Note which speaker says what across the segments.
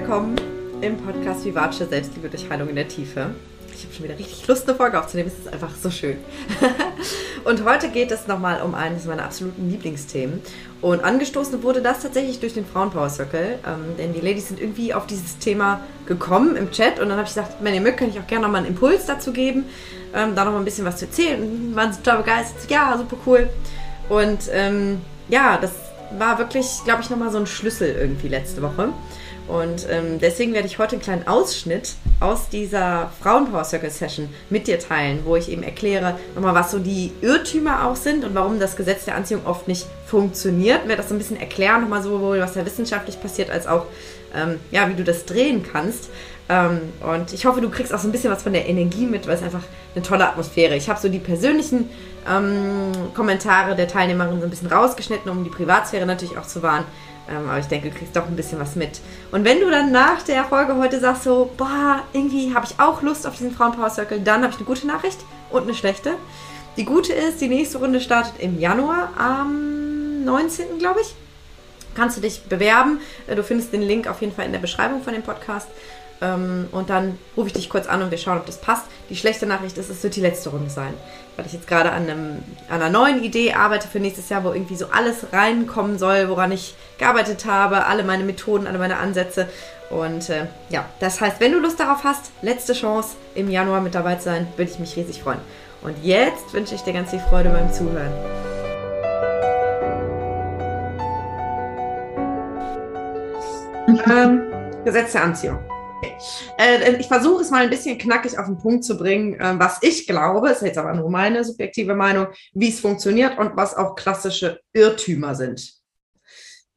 Speaker 1: willkommen im Podcast Vivace Selbstliebe durch Heilung in der Tiefe. Ich habe schon wieder richtig Lust, eine Folge aufzunehmen. Es ist einfach so schön. und heute geht es nochmal um eines meiner absoluten Lieblingsthemen. Und angestoßen wurde das tatsächlich durch den Frauenpower Circle. Ähm, denn die Ladies sind irgendwie auf dieses Thema gekommen im Chat. Und dann habe ich gesagt, wenn ihr mögt, kann ich auch gerne nochmal einen Impuls dazu geben. Ähm, da nochmal ein bisschen was zu erzählen. Und waren total begeistert. Ja, super cool. Und ähm, ja, das war wirklich, glaube ich, nochmal so ein Schlüssel irgendwie letzte Woche. Und ähm, deswegen werde ich heute einen kleinen Ausschnitt aus dieser Frauenpower Circle Session mit dir teilen, wo ich eben erkläre, nochmal, was so die Irrtümer auch sind und warum das Gesetz der Anziehung oft nicht funktioniert. Ich werde das so ein bisschen erklären, nochmal sowohl, was da wissenschaftlich passiert, als auch, ähm, ja, wie du das drehen kannst. Ähm, und ich hoffe, du kriegst auch so ein bisschen was von der Energie mit, weil es einfach eine tolle Atmosphäre. Ich habe so die persönlichen ähm, Kommentare der Teilnehmerinnen so ein bisschen rausgeschnitten, um die Privatsphäre natürlich auch zu wahren. Ähm, aber ich denke, du kriegst doch ein bisschen was mit. Und wenn du dann nach der Folge heute sagst so, boah, irgendwie habe ich auch Lust auf diesen Frauenpower Circle, dann habe ich eine gute Nachricht und eine schlechte. Die gute ist, die nächste Runde startet im Januar am 19. glaube ich. Kannst du dich bewerben. Äh, du findest den Link auf jeden Fall in der Beschreibung von dem Podcast. Ähm, und dann rufe ich dich kurz an und wir schauen, ob das passt. Die schlechte Nachricht ist, es wird die letzte Runde sein. Weil ich jetzt gerade an, einem, an einer neuen Idee arbeite für nächstes Jahr, wo irgendwie so alles reinkommen soll, woran ich gearbeitet habe, alle meine Methoden, alle meine Ansätze. Und äh, ja, das heißt, wenn du Lust darauf hast, letzte Chance im Januar mit dabei zu sein, würde ich mich riesig freuen. Und jetzt wünsche ich dir ganz viel Freude beim Zuhören. ähm, Gesetz der Anziehung. Äh, ich versuche es mal ein bisschen knackig auf den Punkt zu bringen, äh, was ich glaube, ist jetzt aber nur meine subjektive Meinung, wie es funktioniert und was auch klassische Irrtümer sind.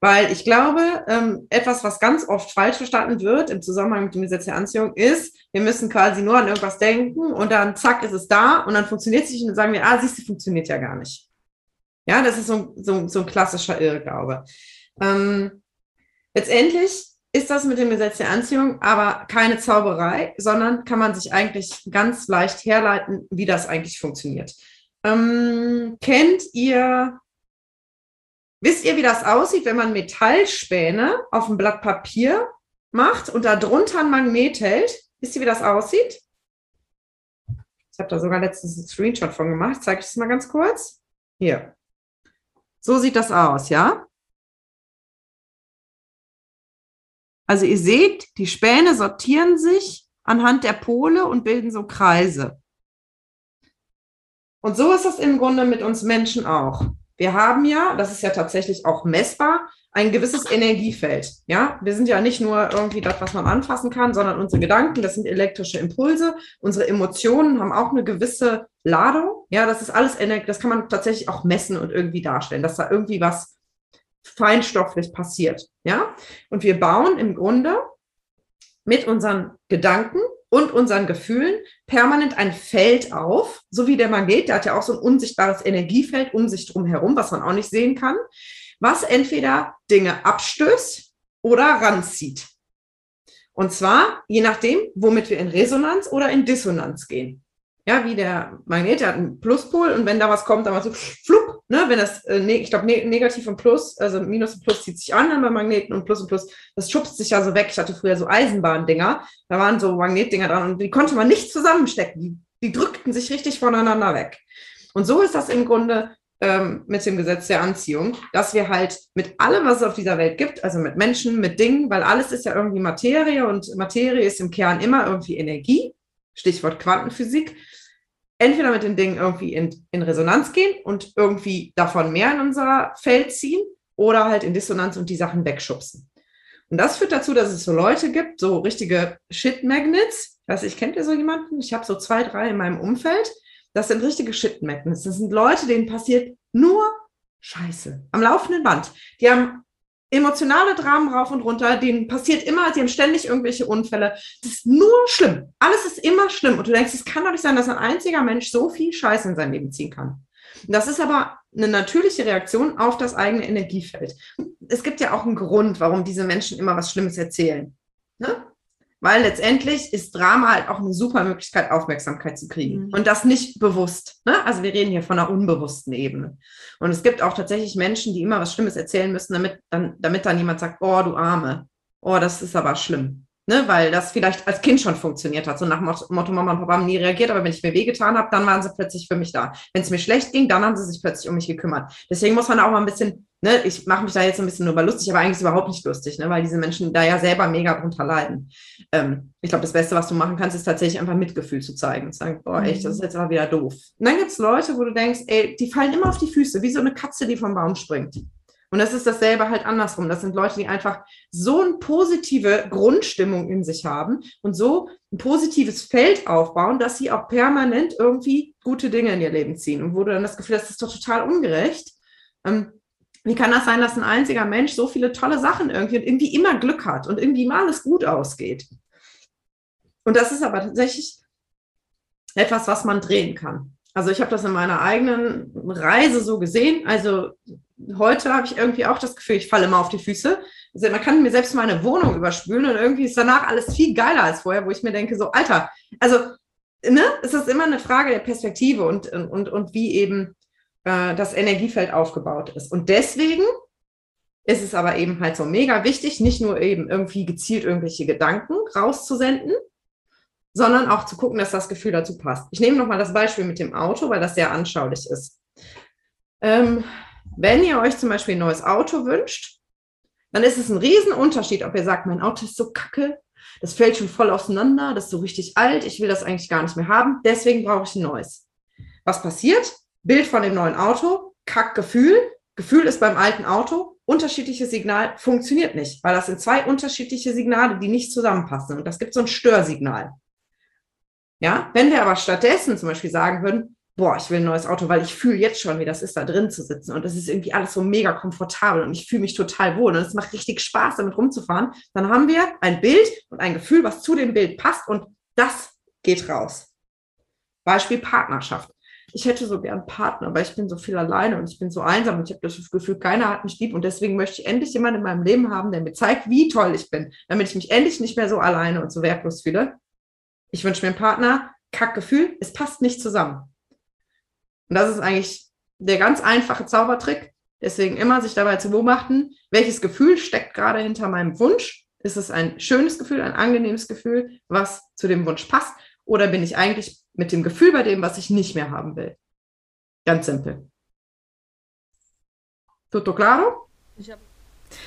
Speaker 1: Weil ich glaube, ähm, etwas, was ganz oft falsch verstanden wird im Zusammenhang mit dem Gesetz der Anziehung, ist, wir müssen quasi nur an irgendwas denken und dann zack ist es da und dann funktioniert es nicht und dann sagen wir, ah, siehst du, funktioniert ja gar nicht. Ja, das ist so, so, so ein klassischer Irrglaube. Ähm, letztendlich ist das mit dem Gesetz der Anziehung aber keine Zauberei, sondern kann man sich eigentlich ganz leicht herleiten, wie das eigentlich funktioniert. Ähm, kennt ihr, wisst ihr, wie das aussieht, wenn man Metallspäne auf ein Blatt Papier macht und da drunter ein Magnet hält? Wisst ihr, wie das aussieht? Ich habe da sogar letztens einen Screenshot von gemacht. Zeige ich das mal ganz kurz. Hier. So sieht das aus, ja? Also ihr seht, die Späne sortieren sich anhand der Pole und bilden so Kreise. Und so ist das im Grunde mit uns Menschen auch. Wir haben ja, das ist ja tatsächlich auch messbar, ein gewisses Energiefeld. Ja, wir sind ja nicht nur irgendwie das, was man anfassen kann, sondern unsere Gedanken, das sind elektrische Impulse. Unsere Emotionen haben auch eine gewisse Ladung. Ja, das ist alles Energie, das kann man tatsächlich auch messen und irgendwie darstellen, dass da irgendwie was feinstofflich passiert. Ja? Und wir bauen im Grunde mit unseren Gedanken und unseren Gefühlen permanent ein Feld auf, so wie der Magnet, der hat ja auch so ein unsichtbares Energiefeld um sich drum herum, was man auch nicht sehen kann, was entweder Dinge abstößt oder ranzieht. Und zwar je nachdem, womit wir in Resonanz oder in Dissonanz gehen. Ja, wie der Magnet, der hat einen Pluspol und wenn da was kommt, dann mal so flupp, ne, wenn das, äh, ne, ich glaube, ne, negativ und Plus, also Minus und Plus zieht sich an bei Magneten und Plus und Plus, das schubst sich ja so weg. Ich hatte früher so Eisenbahndinger, da waren so Magnetdinger dran und die konnte man nicht zusammenstecken. Die, die drückten sich richtig voneinander weg. Und so ist das im Grunde ähm, mit dem Gesetz der Anziehung, dass wir halt mit allem, was es auf dieser Welt gibt, also mit Menschen, mit Dingen, weil alles ist ja irgendwie Materie und Materie ist im Kern immer irgendwie Energie, Stichwort Quantenphysik, entweder mit den Dingen irgendwie in, in Resonanz gehen und irgendwie davon mehr in unser Feld ziehen oder halt in Dissonanz und die Sachen wegschubsen. Und das führt dazu, dass es so Leute gibt, so richtige Shit-Magnets. Ich weiß nicht, kennt ihr so jemanden? Ich habe so zwei, drei in meinem Umfeld. Das sind richtige Shit-Magnets. Das sind Leute, denen passiert nur Scheiße am laufenden Band. Die haben emotionale Dramen rauf und runter, denen passiert immer, die haben ständig irgendwelche Unfälle. Das ist nur schlimm. Alles ist immer schlimm. Und du denkst, es kann doch nicht sein, dass ein einziger Mensch so viel Scheiße in sein Leben ziehen kann. Das ist aber eine natürliche Reaktion auf das eigene Energiefeld. Es gibt ja auch einen Grund, warum diese Menschen immer was Schlimmes erzählen. Ne? Weil letztendlich ist Drama halt auch eine super Möglichkeit, Aufmerksamkeit zu kriegen. Mhm. Und das nicht bewusst. Ne? Also wir reden hier von einer unbewussten Ebene. Und es gibt auch tatsächlich Menschen, die immer was Schlimmes erzählen müssen, damit dann, damit dann jemand sagt, oh, du Arme. oh, das ist aber schlimm. Ne, weil das vielleicht als Kind schon funktioniert hat. So nach Motto, Mama und Papa haben nie reagiert, aber wenn ich mir wehgetan habe, dann waren sie plötzlich für mich da. Wenn es mir schlecht ging, dann haben sie sich plötzlich um mich gekümmert. Deswegen muss man auch mal ein bisschen, ne, ich mache mich da jetzt ein bisschen über lustig, aber eigentlich ist es überhaupt nicht lustig, ne, weil diese Menschen da ja selber mega drunter leiden. Ähm, ich glaube, das Beste, was du machen kannst, ist tatsächlich einfach Mitgefühl zu zeigen. Und sagen, boah, echt, das ist jetzt aber wieder doof. Und dann gibt es Leute, wo du denkst, ey, die fallen immer auf die Füße, wie so eine Katze, die vom Baum springt. Und das ist dasselbe halt andersrum. Das sind Leute, die einfach so eine positive Grundstimmung in sich haben und so ein positives Feld aufbauen, dass sie auch permanent irgendwie gute Dinge in ihr Leben ziehen. Und wo du dann das Gefühl hast, das ist doch total ungerecht. Ähm, wie kann das sein, dass ein einziger Mensch so viele tolle Sachen irgendwie und irgendwie immer Glück hat und irgendwie mal alles gut ausgeht? Und das ist aber tatsächlich etwas, was man drehen kann. Also ich habe das in meiner eigenen Reise so gesehen. Also heute habe ich irgendwie auch das Gefühl, ich falle immer auf die Füße. Also man kann mir selbst meine Wohnung überspülen und irgendwie ist danach alles viel geiler als vorher, wo ich mir denke, so, Alter, also, ne, es ist immer eine Frage der Perspektive und, und, und wie eben äh, das Energiefeld aufgebaut ist. Und deswegen ist es aber eben halt so mega wichtig, nicht nur eben irgendwie gezielt irgendwelche Gedanken rauszusenden, sondern auch zu gucken, dass das Gefühl dazu passt. Ich nehme nochmal das Beispiel mit dem Auto, weil das sehr anschaulich ist. Ähm, wenn ihr euch zum Beispiel ein neues Auto wünscht, dann ist es ein Riesenunterschied, ob ihr sagt, mein Auto ist so kacke, das fällt schon voll auseinander, das ist so richtig alt, ich will das eigentlich gar nicht mehr haben, deswegen brauche ich ein neues. Was passiert? Bild von dem neuen Auto, Kackgefühl, Gefühl ist beim alten Auto, unterschiedliches Signal funktioniert nicht, weil das sind zwei unterschiedliche Signale, die nicht zusammenpassen. Und das gibt so ein Störsignal. Ja, wenn wir aber stattdessen zum Beispiel sagen würden, boah, ich will ein neues Auto, weil ich fühle jetzt schon, wie das ist, da drin zu sitzen. Und das ist irgendwie alles so mega komfortabel und ich fühle mich total wohl. Und es macht richtig Spaß, damit rumzufahren. Dann haben wir ein Bild und ein Gefühl, was zu dem Bild passt und das geht raus. Beispiel Partnerschaft. Ich hätte so gern einen Partner, aber ich bin so viel alleine und ich bin so einsam und ich habe das Gefühl, keiner hat mich lieb und deswegen möchte ich endlich jemanden in meinem Leben haben, der mir zeigt, wie toll ich bin, damit ich mich endlich nicht mehr so alleine und so wertlos fühle. Ich wünsche mir einen Partner, Kackgefühl, es passt nicht zusammen. Und das ist eigentlich der ganz einfache Zaubertrick. Deswegen immer sich dabei zu beobachten, welches Gefühl steckt gerade hinter meinem Wunsch. Ist es ein schönes Gefühl, ein angenehmes Gefühl, was zu dem Wunsch passt? Oder bin ich eigentlich mit dem Gefühl bei dem, was ich nicht mehr haben will? Ganz simpel. Tutto claro?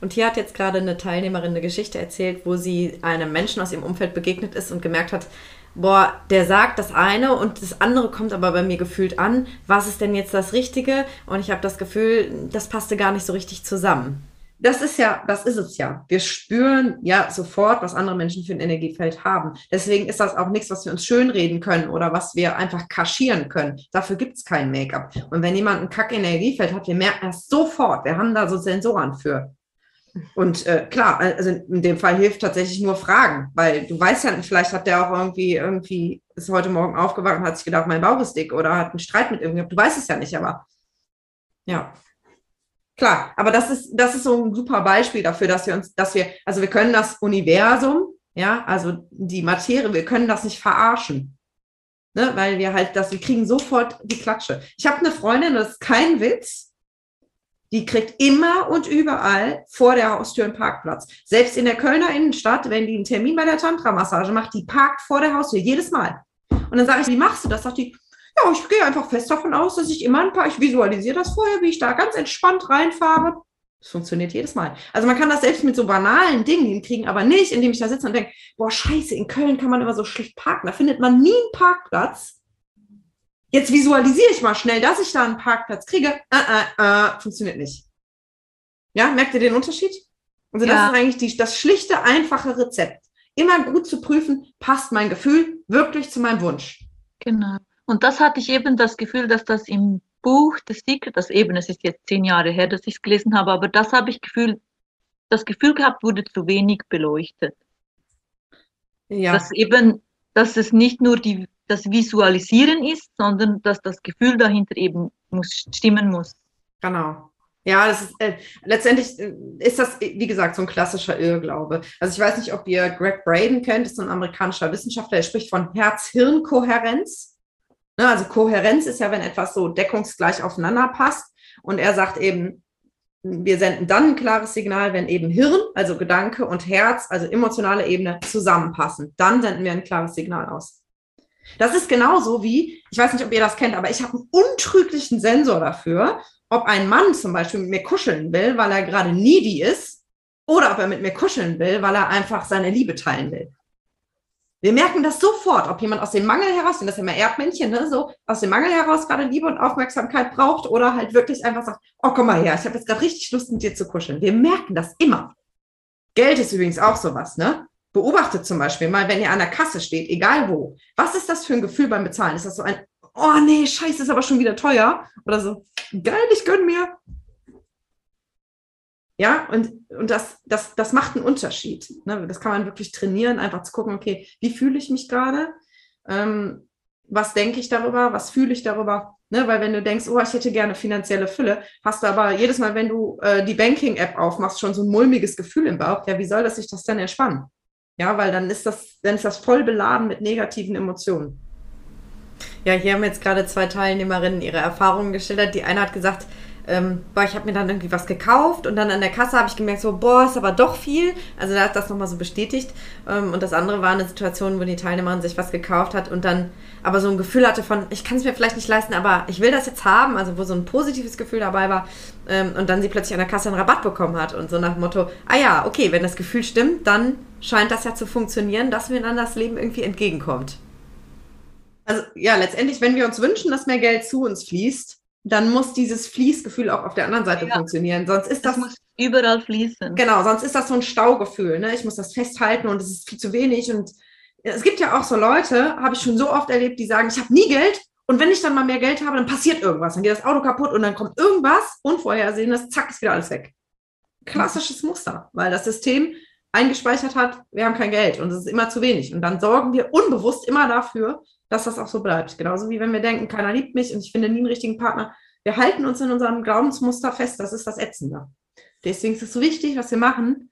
Speaker 2: Und hier hat jetzt gerade eine Teilnehmerin eine Geschichte erzählt, wo sie einem Menschen aus ihrem Umfeld begegnet ist und gemerkt hat, boah, der sagt das eine und das andere kommt aber bei mir gefühlt an. Was ist denn jetzt das Richtige? Und ich habe das Gefühl, das passte gar nicht so richtig zusammen.
Speaker 1: Das ist ja, das ist es ja. Wir spüren ja sofort, was andere Menschen für ein Energiefeld haben. Deswegen ist das auch nichts, was wir uns schönreden können oder was wir einfach kaschieren können. Dafür gibt es kein Make-up. Und wenn jemand ein Kack-Energiefeld hat, wir merken das sofort. Wir haben da so Sensoren für. Und äh, klar, also in dem Fall hilft tatsächlich nur Fragen, weil du weißt ja, vielleicht hat der auch irgendwie, irgendwie ist heute Morgen aufgewacht und hat sich gedacht, mein Bauch ist dick oder hat einen Streit mit irgendjemandem. Du weißt es ja nicht, aber ja. Klar, aber das ist, das ist so ein super Beispiel dafür, dass wir uns, dass wir, also wir können das Universum, ja, also die Materie, wir können das nicht verarschen. Ne, weil wir halt das, wir kriegen sofort die Klatsche. Ich habe eine Freundin, das ist kein Witz, die kriegt immer und überall vor der Haustür einen Parkplatz. Selbst in der Kölner Innenstadt, wenn die einen Termin bei der Tantra-Massage macht, die parkt vor der Haustür, jedes Mal. Und dann sage ich, wie machst du das? Sagt die, ja, ich gehe einfach fest davon aus, dass ich immer ein paar, ich visualisiere das vorher, wie ich da ganz entspannt reinfahre. Das funktioniert jedes Mal. Also man kann das selbst mit so banalen Dingen hinkriegen, aber nicht, indem ich da sitze und denke, boah, scheiße, in Köln kann man immer so schlecht parken. Da findet man nie einen Parkplatz jetzt visualisiere ich mal schnell, dass ich da einen Parkplatz kriege. Äh, äh, äh, funktioniert nicht. Ja, merkt ihr den Unterschied? Also das ja. ist eigentlich die, das schlichte, einfache Rezept. Immer gut zu prüfen, passt mein Gefühl wirklich zu meinem Wunsch.
Speaker 3: Genau. Und das hatte ich eben das Gefühl, dass das im Buch The Secret, das eben, es ist jetzt zehn Jahre her, dass ich es gelesen habe, aber das habe ich Gefühl, das Gefühl gehabt, wurde zu wenig beleuchtet. Ja. Dass eben, dass es nicht nur die das Visualisieren ist, sondern dass das Gefühl dahinter eben muss, stimmen muss.
Speaker 1: Genau. Ja, ist, äh, letztendlich äh, ist das, wie gesagt, so ein klassischer Irrglaube. Also ich weiß nicht, ob ihr Greg Braden kennt, ist ein amerikanischer Wissenschaftler, der spricht von Herz-Hirn-Kohärenz. Ne, also Kohärenz ist ja, wenn etwas so deckungsgleich aufeinander passt. Und er sagt eben, wir senden dann ein klares Signal, wenn eben Hirn, also Gedanke und Herz, also emotionale Ebene zusammenpassen. Dann senden wir ein klares Signal aus. Das ist genauso wie, ich weiß nicht, ob ihr das kennt, aber ich habe einen untrüglichen Sensor dafür, ob ein Mann zum Beispiel mit mir kuscheln will, weil er gerade needy ist, oder ob er mit mir kuscheln will, weil er einfach seine Liebe teilen will. Wir merken das sofort, ob jemand aus dem Mangel heraus, das ist ja immer Erdmännchen, ne, so aus dem Mangel heraus gerade Liebe und Aufmerksamkeit braucht oder halt wirklich einfach sagt, oh, komm mal her, ich habe jetzt gerade richtig Lust, mit dir zu kuscheln. Wir merken das immer. Geld ist übrigens auch sowas, ne? Beobachtet zum Beispiel mal, wenn ihr an der Kasse steht, egal wo. Was ist das für ein Gefühl beim Bezahlen? Ist das so ein, oh nee, scheiße, ist aber schon wieder teuer? Oder so, geil, ich gönn mir. Ja, und, und das, das, das macht einen Unterschied. Ne? Das kann man wirklich trainieren, einfach zu gucken, okay, wie fühle ich mich gerade? Ähm, was denke ich darüber? Was fühle ich darüber? Ne? Weil wenn du denkst, oh, ich hätte gerne finanzielle Fülle, hast du aber jedes Mal, wenn du äh, die Banking-App aufmachst, schon so ein mulmiges Gefühl im Bauch. Ja, wie soll das sich das dann entspannen? Ja, weil dann ist das, dann ist das voll beladen mit negativen Emotionen.
Speaker 2: Ja, hier haben jetzt gerade zwei Teilnehmerinnen ihre Erfahrungen geschildert. Die eine hat gesagt, ähm, boah, ich habe mir dann irgendwie was gekauft und dann an der Kasse habe ich gemerkt, so, boah, ist aber doch viel. Also da hat das nochmal so bestätigt. Ähm, und das andere war eine Situation, wo die Teilnehmerin sich was gekauft hat und dann aber so ein Gefühl hatte von, ich kann es mir vielleicht nicht leisten, aber ich will das jetzt haben. Also wo so ein positives Gefühl dabei war. Ähm, und dann sie plötzlich an der Kasse einen Rabatt bekommen hat und so nach dem Motto, ah ja, okay, wenn das Gefühl stimmt, dann scheint das ja zu funktionieren, dass mir dann das Leben irgendwie entgegenkommt.
Speaker 1: Also ja, letztendlich, wenn wir uns wünschen, dass mehr Geld zu uns fließt, dann muss dieses Fließgefühl auch auf der anderen Seite ja. funktionieren. Sonst ist das, das, muss
Speaker 3: überall fließen.
Speaker 1: Genau, sonst ist das so ein Staugefühl. Ne? Ich muss das festhalten und es ist viel zu wenig. Und es gibt ja auch so Leute, habe ich schon so oft erlebt, die sagen, ich habe nie Geld. Und wenn ich dann mal mehr Geld habe, dann passiert irgendwas. Dann geht das Auto kaputt und dann kommt irgendwas Unvorhersehendes, zack, ist wieder alles weg. Klassisches Muster, weil das System eingespeichert hat, wir haben kein Geld und es ist immer zu wenig. Und dann sorgen wir unbewusst immer dafür, dass das auch so bleibt. Genauso wie wenn wir denken, keiner liebt mich und ich finde nie einen richtigen Partner. Wir halten uns in unserem Glaubensmuster fest, das ist das Ätzende. Deswegen ist es so wichtig, was wir machen,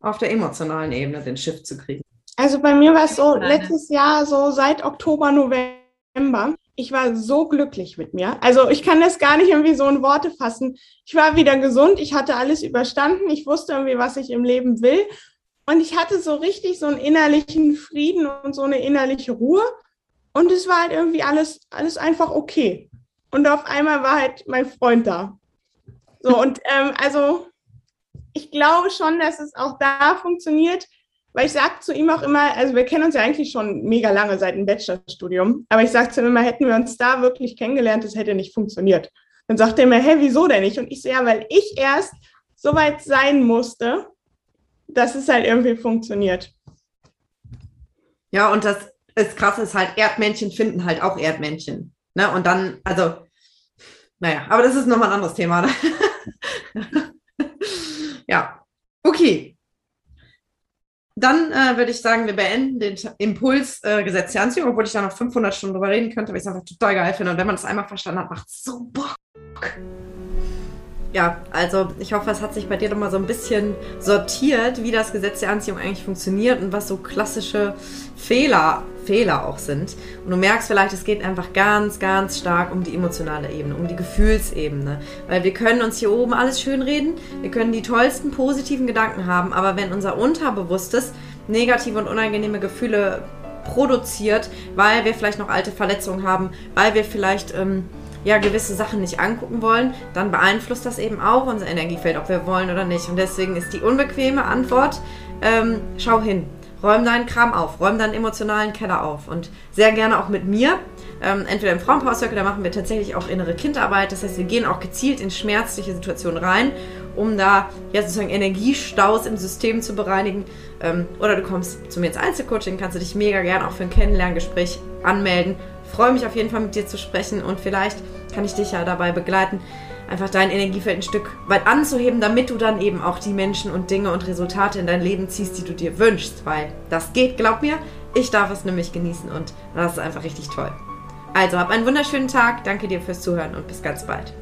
Speaker 1: auf der emotionalen Ebene den Shift zu kriegen.
Speaker 4: Also bei mir war es so letztes Jahr, so seit Oktober, November, ich war so glücklich mit mir. Also ich kann das gar nicht irgendwie so in Worte fassen. Ich war wieder gesund, ich hatte alles überstanden, ich wusste irgendwie, was ich im Leben will. Und ich hatte so richtig so einen innerlichen Frieden und so eine innerliche Ruhe. Und es war halt irgendwie alles, alles einfach okay. Und auf einmal war halt mein Freund da. So, und ähm, also ich glaube schon, dass es auch da funktioniert, weil ich sage zu ihm auch immer, also wir kennen uns ja eigentlich schon mega lange seit dem Bachelorstudium, aber ich sage zu ihm immer, hätten wir uns da wirklich kennengelernt, das hätte nicht funktioniert. Dann sagt er mir, hä, wieso denn nicht? Und ich so, ja, weil ich erst so weit sein musste, dass es halt irgendwie funktioniert.
Speaker 1: Ja, und das ist krass ist halt, Erdmännchen finden halt auch Erdmännchen. Ne? Und dann, also, naja, aber das ist nochmal ein anderes Thema. Ne? ja, okay. Dann äh, würde ich sagen, wir beenden den Impuls äh, Gesetz der Anziehung, obwohl ich da noch 500 Stunden drüber reden könnte, weil ich es einfach total geil finde. Und wenn man das einmal verstanden hat, macht es so Bock.
Speaker 2: Ja, also ich hoffe, es hat sich bei dir nochmal so ein bisschen sortiert, wie das Gesetz der Anziehung eigentlich funktioniert und was so klassische Fehler, Fehler auch sind. Und du merkst vielleicht, es geht einfach ganz, ganz stark um die emotionale Ebene, um die Gefühlsebene. Weil wir können uns hier oben alles schön reden, wir können die tollsten positiven Gedanken haben, aber wenn unser Unterbewusstes negative und unangenehme Gefühle produziert, weil wir vielleicht noch alte Verletzungen haben, weil wir vielleicht... Ähm, ja gewisse Sachen nicht angucken wollen, dann beeinflusst das eben auch unser Energiefeld, ob wir wollen oder nicht. Und deswegen ist die unbequeme Antwort, ähm, schau hin. Räum deinen Kram auf, räum deinen emotionalen Keller auf und sehr gerne auch mit mir. Ähm, entweder im Frauenpower Circle, da machen wir tatsächlich auch innere Kindarbeit. Das heißt, wir gehen auch gezielt in schmerzliche Situationen rein, um da ja sozusagen Energiestaus im System zu bereinigen. Ähm, oder du kommst zu mir ins Einzelcoaching, kannst du dich mega gerne auch für ein Kennenlerngespräch anmelden freue mich auf jeden Fall mit dir zu sprechen und vielleicht kann ich dich ja dabei begleiten, einfach dein Energiefeld ein Stück weit anzuheben, damit du dann eben auch die Menschen und Dinge und Resultate in dein Leben ziehst, die du dir wünschst, weil das geht, glaub mir, ich darf es nämlich genießen und das ist einfach richtig toll. Also, hab einen wunderschönen Tag, danke dir fürs Zuhören und bis ganz bald.